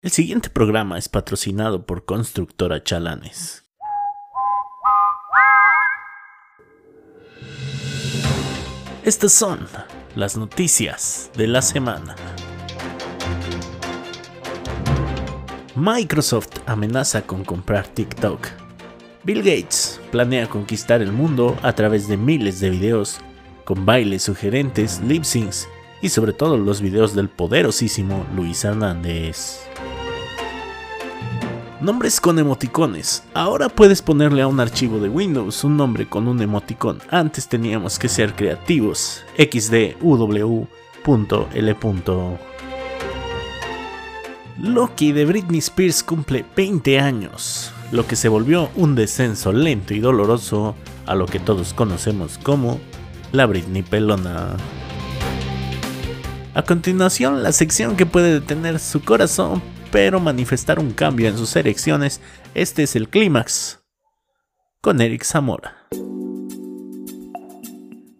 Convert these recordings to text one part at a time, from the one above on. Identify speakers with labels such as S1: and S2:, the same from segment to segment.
S1: El siguiente programa es patrocinado por Constructora Chalanes. Estas son las noticias de la semana. Microsoft amenaza con comprar TikTok. Bill Gates planea conquistar el mundo a través de miles de videos con bailes sugerentes, lip syncs y sobre todo los videos del poderosísimo Luis Hernández. Nombres con emoticones. Ahora puedes ponerle a un archivo de Windows un nombre con un emoticón. Antes teníamos que ser creativos. xdw.l. Loki de Britney Spears cumple 20 años, lo que se volvió un descenso lento y doloroso a lo que todos conocemos como la Britney Pelona. A continuación, la sección que puede detener su corazón pero manifestar un cambio en sus erecciones, este es el clímax. Con Eric Zamora.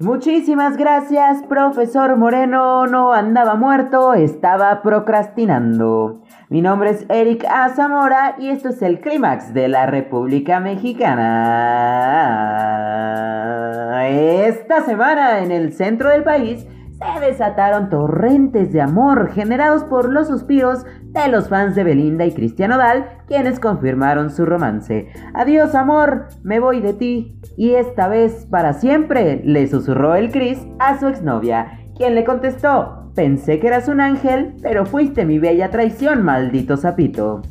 S2: Muchísimas gracias, profesor Moreno. No andaba muerto, estaba procrastinando. Mi nombre es Eric A. Zamora y esto es el clímax de la República Mexicana. Esta semana en el centro del país se desataron torrentes de amor generados por los suspiros de los fans de Belinda y Cristian Odal, quienes confirmaron su romance. Adiós amor, me voy de ti. Y esta vez para siempre, le susurró el Chris a su exnovia, quien le contestó, pensé que eras un ángel, pero fuiste mi bella traición, maldito sapito.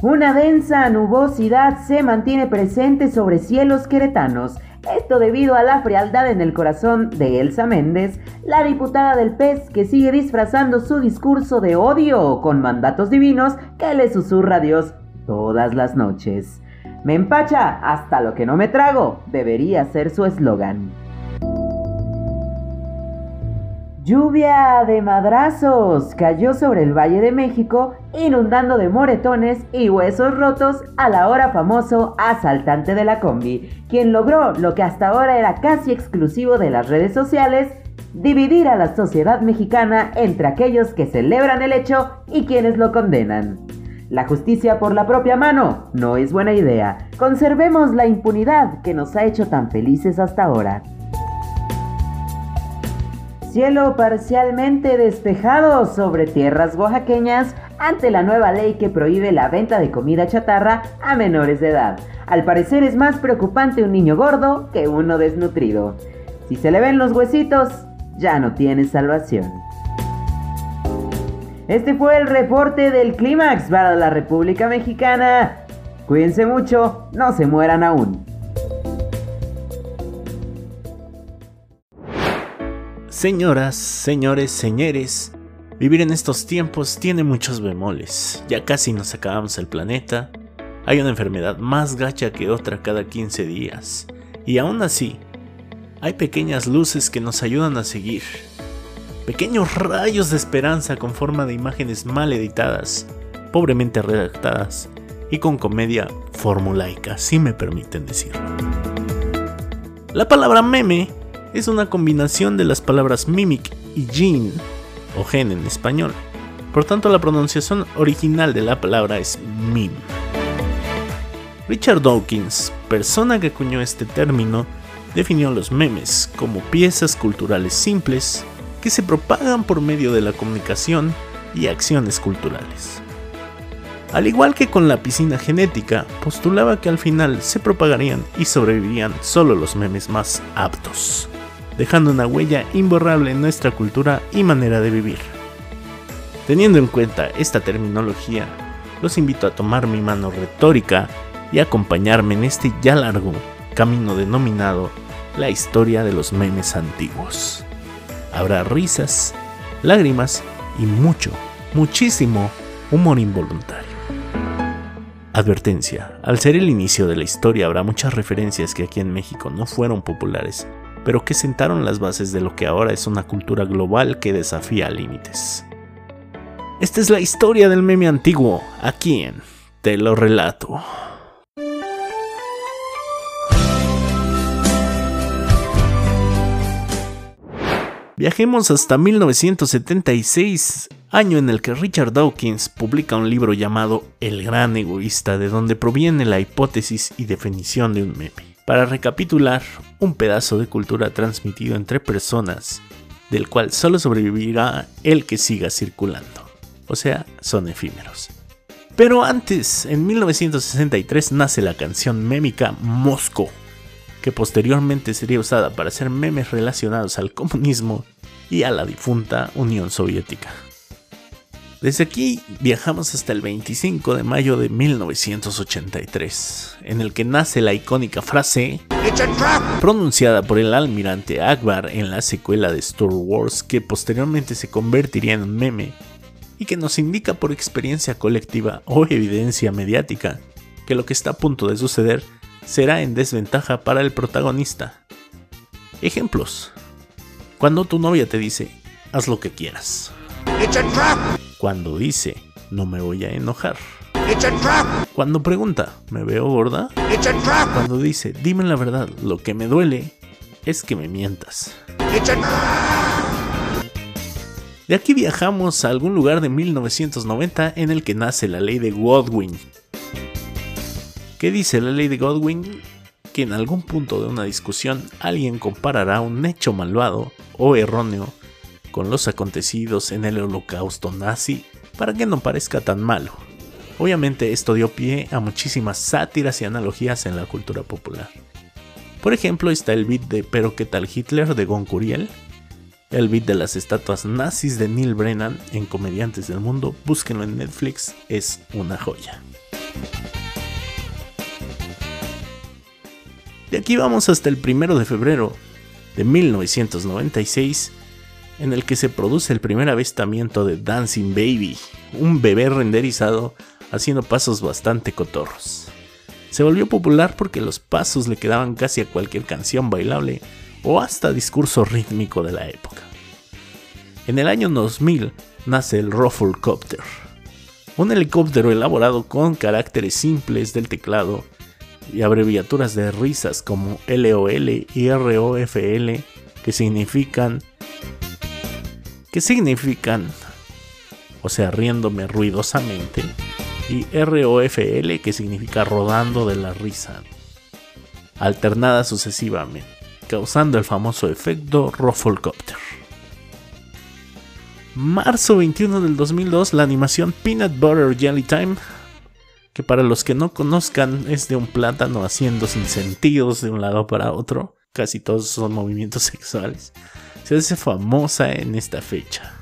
S2: Una densa nubosidad se mantiene presente sobre cielos queretanos esto debido a la frialdad en el corazón de Elsa Méndez, la diputada del PES que sigue disfrazando su discurso de odio con mandatos divinos que le susurra a Dios todas las noches. Me empacha hasta lo que no me trago, debería ser su eslogan. Lluvia de madrazos cayó sobre el Valle de México, inundando de moretones y huesos rotos al ahora famoso asaltante de la combi, quien logró lo que hasta ahora era casi exclusivo de las redes sociales, dividir a la sociedad mexicana entre aquellos que celebran el hecho y quienes lo condenan. La justicia por la propia mano no es buena idea. Conservemos la impunidad que nos ha hecho tan felices hasta ahora. Cielo parcialmente despejado sobre tierras oaxaqueñas ante la nueva ley que prohíbe la venta de comida chatarra a menores de edad. Al parecer es más preocupante un niño gordo que uno desnutrido. Si se le ven los huesitos, ya no tiene salvación. Este fue el reporte del clímax para la República Mexicana. Cuídense mucho, no se mueran aún.
S1: Señoras, señores, señores, vivir en estos tiempos tiene muchos bemoles. Ya casi nos acabamos el planeta. Hay una enfermedad más gacha que otra cada 15 días. Y aún así, hay pequeñas luces que nos ayudan a seguir. Pequeños rayos de esperanza con forma de imágenes mal editadas, pobremente redactadas y con comedia formulaica, si me permiten decirlo. La palabra meme es una combinación de las palabras mimic y gene, o gen en español. Por tanto, la pronunciación original de la palabra es meme. Richard Dawkins, persona que acuñó este término, definió los memes como piezas culturales simples que se propagan por medio de la comunicación y acciones culturales. Al igual que con la piscina genética, postulaba que al final se propagarían y sobrevivirían solo los memes más aptos dejando una huella imborrable en nuestra cultura y manera de vivir. Teniendo en cuenta esta terminología, los invito a tomar mi mano retórica y acompañarme en este ya largo camino denominado la historia de los memes antiguos. Habrá risas, lágrimas y mucho, muchísimo humor involuntario. Advertencia, al ser el inicio de la historia habrá muchas referencias que aquí en México no fueron populares pero que sentaron las bases de lo que ahora es una cultura global que desafía límites. Esta es la historia del meme antiguo, aquí en Te lo relato. Viajemos hasta 1976, año en el que Richard Dawkins publica un libro llamado El gran egoísta, de donde proviene la hipótesis y definición de un meme. Para recapitular, un pedazo de cultura transmitido entre personas, del cual solo sobrevivirá el que siga circulando. O sea, son efímeros. Pero antes, en 1963 nace la canción mémica Moscow, que posteriormente sería usada para hacer memes relacionados al comunismo y a la difunta Unión Soviética. Desde aquí viajamos hasta el 25 de mayo de 1983, en el que nace la icónica frase pronunciada por el almirante Akbar en la secuela de Star Wars que posteriormente se convertiría en un meme y que nos indica por experiencia colectiva o evidencia mediática que lo que está a punto de suceder será en desventaja para el protagonista. Ejemplos. Cuando tu novia te dice, haz lo que quieras. Cuando dice, no me voy a enojar. Cuando pregunta, ¿me veo gorda? Cuando dice, dime la verdad, lo que me duele es que me mientas. De aquí viajamos a algún lugar de 1990 en el que nace la ley de Godwin, ¿Qué dice la ley de Godwin? Que en algún punto de una discusión alguien comparará un hecho malvado o erróneo con los acontecidos en el holocausto nazi para que no parezca tan malo. Obviamente esto dio pie a muchísimas sátiras y analogías en la cultura popular. Por ejemplo está el beat de Pero qué tal Hitler de Gon Curiel, el beat de las estatuas nazis de Neil Brennan en Comediantes del Mundo, búsquenlo en Netflix, es una joya. De aquí vamos hasta el primero de febrero de 1996, en el que se produce el primer avistamiento de Dancing Baby, un bebé renderizado haciendo pasos bastante cotorros. Se volvió popular porque los pasos le quedaban casi a cualquier canción bailable o hasta discurso rítmico de la época. En el año 2000 nace el Rufflecopter, un helicóptero elaborado con caracteres simples del teclado y abreviaturas de risas como LOL y ROFL que significan que significan o sea riéndome ruidosamente y ROFL que significa rodando de la risa alternada sucesivamente causando el famoso efecto Rufflecopter. Marzo 21 del 2002 la animación Peanut Butter Jelly Time que para los que no conozcan es de un plátano haciendo sin sentidos de un lado para otro, casi todos son movimientos sexuales, se hace famosa en esta fecha.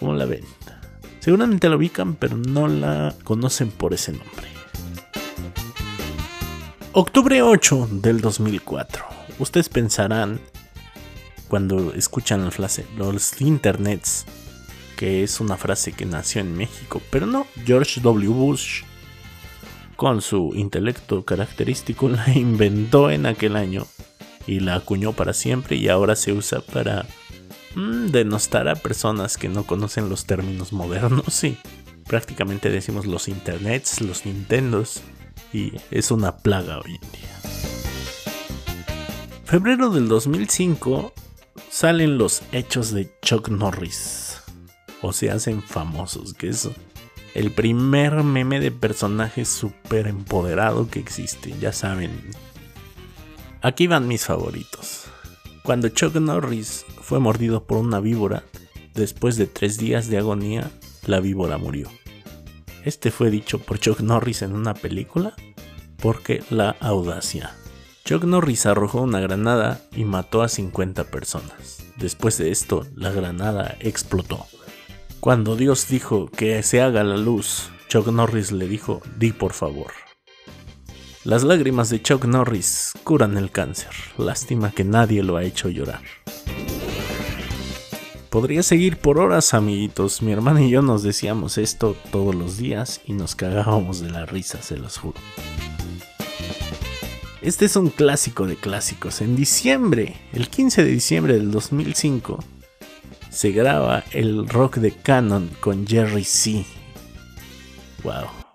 S1: ¿Cómo la ven? Seguramente la ubican, pero no la conocen por ese nombre. Octubre 8 del 2004. Ustedes pensarán, cuando escuchan la frase, los internets que es una frase que nació en México, pero no, George W. Bush, con su intelecto característico, la inventó en aquel año y la acuñó para siempre y ahora se usa para mm, denostar a personas que no conocen los términos modernos y prácticamente decimos los internets, los nintendos y es una plaga hoy en día. Febrero del 2005 salen los hechos de Chuck Norris o se hacen famosos, que es el primer meme de personaje súper empoderado que existe, ya saben. Aquí van mis favoritos. Cuando Chuck Norris fue mordido por una víbora, después de tres días de agonía, la víbora murió. Este fue dicho por Chuck Norris en una película porque la audacia. Chuck Norris arrojó una granada y mató a 50 personas. Después de esto, la granada explotó. Cuando Dios dijo que se haga la luz, Chuck Norris le dijo, di por favor. Las lágrimas de Chuck Norris curan el cáncer. Lástima que nadie lo ha hecho llorar. Podría seguir por horas, amiguitos. Mi hermana y yo nos decíamos esto todos los días y nos cagábamos de la risa, se los juro. Este es un clásico de clásicos. En diciembre, el 15 de diciembre del 2005, se graba el rock de Canon con Jerry C. Wow.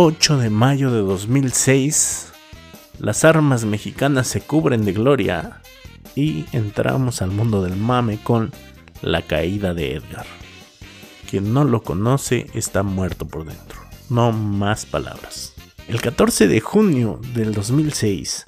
S1: 8 de mayo de 2006, las armas mexicanas se cubren de gloria y entramos al mundo del mame con la caída de Edgar. Quien no lo conoce está muerto por dentro. No más palabras. El 14 de junio del 2006,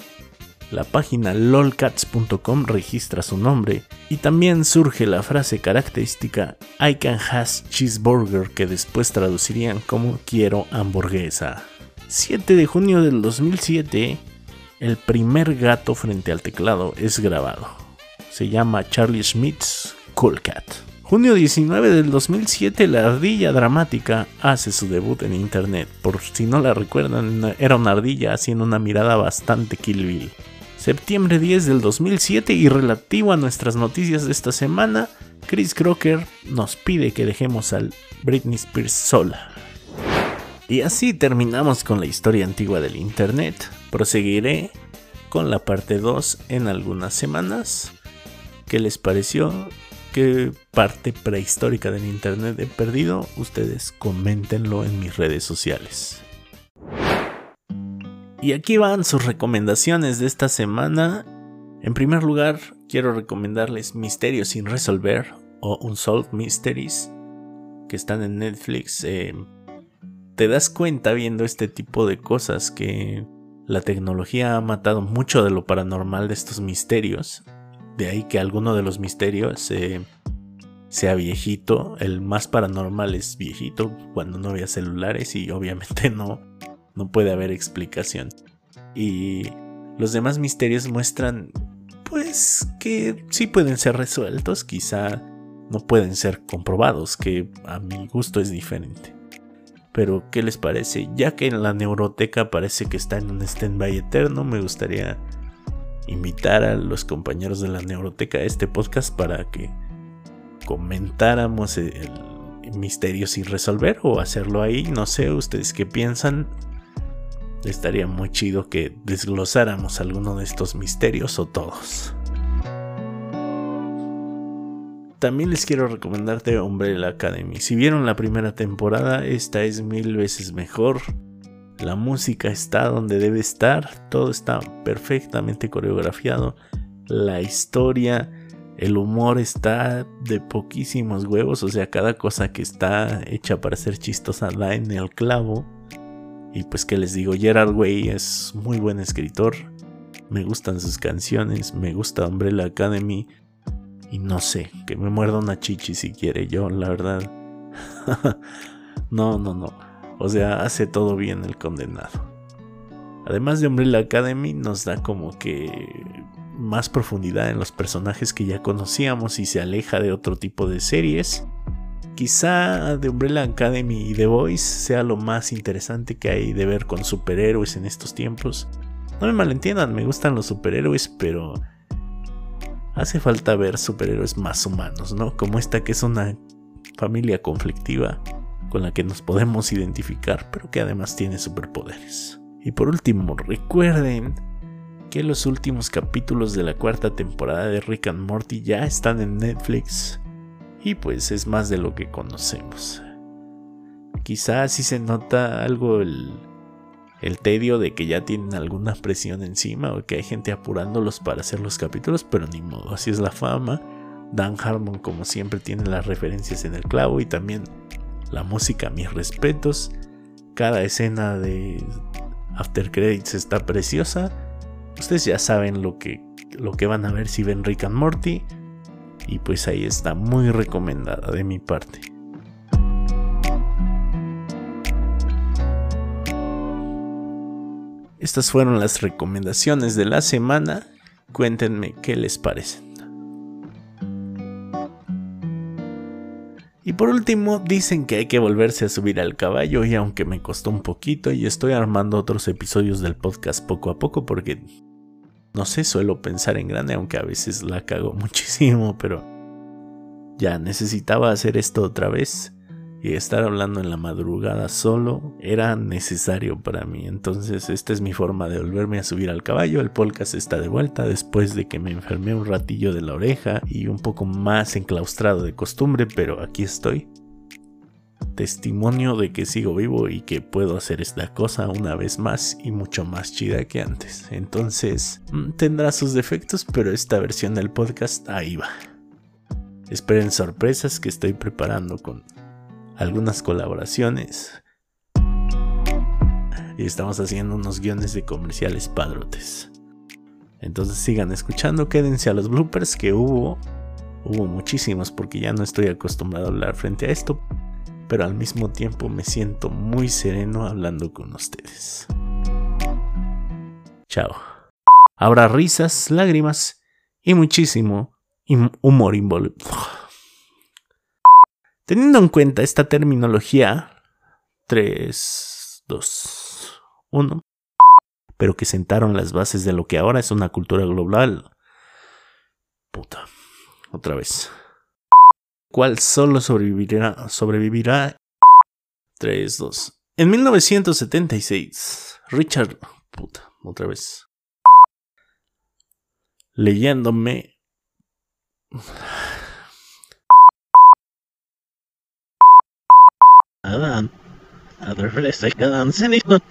S1: la página lolcats.com registra su nombre y también surge la frase característica I can has cheeseburger que después traducirían como quiero hamburguesa. 7 de junio del 2007, el primer gato frente al teclado es grabado. Se llama Charlie Schmidt's Cool Cat. Junio 19 del 2007, la ardilla dramática hace su debut en internet. Por si no la recuerdan, era una ardilla haciendo una mirada bastante Kill Septiembre 10 del 2007 y relativo a nuestras noticias de esta semana, Chris Crocker nos pide que dejemos al Britney Spears sola. Y así terminamos con la historia antigua del Internet. Proseguiré con la parte 2 en algunas semanas. ¿Qué les pareció? ¿Qué parte prehistórica del Internet he perdido? Ustedes coméntenlo en mis redes sociales. Y aquí van sus recomendaciones de esta semana. En primer lugar, quiero recomendarles Misterios sin resolver o Unsolved Mysteries que están en Netflix. Eh, te das cuenta viendo este tipo de cosas que la tecnología ha matado mucho de lo paranormal de estos misterios. De ahí que alguno de los misterios eh, sea viejito. El más paranormal es viejito cuando no había celulares y obviamente no, no puede haber explicación. Y los demás misterios muestran, pues, que sí pueden ser resueltos, quizá no pueden ser comprobados, que a mi gusto es diferente. Pero, ¿qué les parece? Ya que en la neuroteca parece que está en un stand-by eterno, me gustaría invitar a los compañeros de la neuroteca a este podcast para que comentáramos el, misterio sin resolver o hacerlo ahí. No sé, ustedes qué piensan. Estaría muy chido que desglosáramos alguno de estos misterios o todos. También les quiero recomendarte Umbrella Academy. Si vieron la primera temporada, esta es mil veces mejor. La música está donde debe estar, todo está perfectamente coreografiado. La historia, el humor está de poquísimos huevos, o sea, cada cosa que está hecha para ser chistosa da en el clavo. Y pues que les digo, Gerard Way es muy buen escritor. Me gustan sus canciones, me gusta Umbrella Academy. Y no sé, que me muerda una chichi si quiere yo, la verdad. no, no, no. O sea, hace todo bien el condenado. Además de Umbrella Academy, nos da como que más profundidad en los personajes que ya conocíamos y se aleja de otro tipo de series. Quizá The Umbrella Academy y The Voice sea lo más interesante que hay de ver con superhéroes en estos tiempos. No me malentiendan, me gustan los superhéroes, pero hace falta ver superhéroes más humanos, ¿no? Como esta que es una familia conflictiva con la que nos podemos identificar, pero que además tiene superpoderes. Y por último, recuerden que los últimos capítulos de la cuarta temporada de Rick and Morty ya están en Netflix y pues es más de lo que conocemos. Quizás si se nota algo el, el tedio de que ya tienen alguna presión encima o que hay gente apurándolos para hacer los capítulos, pero ni modo, así es la fama. Dan Harmon como siempre tiene las referencias en el clavo y también la música, mis respetos. Cada escena de After Credits está preciosa. Ustedes ya saben lo que, lo que van a ver si ven Rick and Morty. Y pues ahí está, muy recomendada de mi parte. Estas fueron las recomendaciones de la semana. Cuéntenme qué les parecen. Y por último, dicen que hay que volverse a subir al caballo y aunque me costó un poquito y estoy armando otros episodios del podcast poco a poco porque no sé, suelo pensar en grande, aunque a veces la cago muchísimo, pero ya necesitaba hacer esto otra vez y estar hablando en la madrugada solo era necesario para mí. Entonces esta es mi forma de volverme a subir al caballo. El podcast está de vuelta después de que me enfermé un ratillo de la oreja y un poco más enclaustrado de costumbre, pero aquí estoy testimonio de que sigo vivo y que puedo hacer esta cosa una vez más y mucho más chida que antes. Entonces, mm, tendrá sus defectos, pero esta versión del podcast ahí va. Esperen sorpresas que estoy preparando con algunas colaboraciones. Y estamos haciendo unos guiones de comerciales padrotes. Entonces sigan escuchando, quédense a los bloopers que hubo. Hubo muchísimos porque ya no estoy acostumbrado a hablar frente a esto. Pero al mismo tiempo me siento muy sereno hablando con ustedes. Chao. Habrá risas, lágrimas y muchísimo humor involucrado. Teniendo en cuenta esta terminología, 3, 2, 1, pero que sentaron las bases de lo que ahora es una cultura global. Puta, otra vez. ¿Cuál solo sobrevivirá? Sobrevivirá. 3, 2. En 1976, Richard. Puta, otra vez. Leyéndome Adam, a ver, le estoy quedando